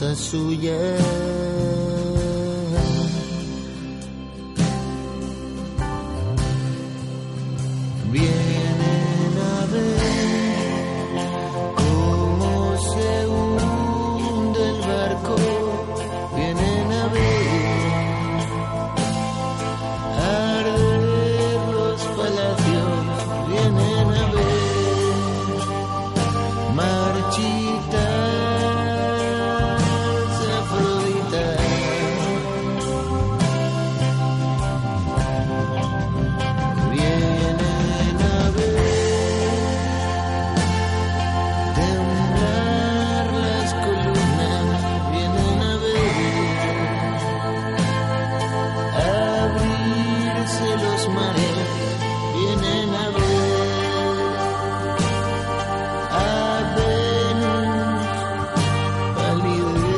dicen que el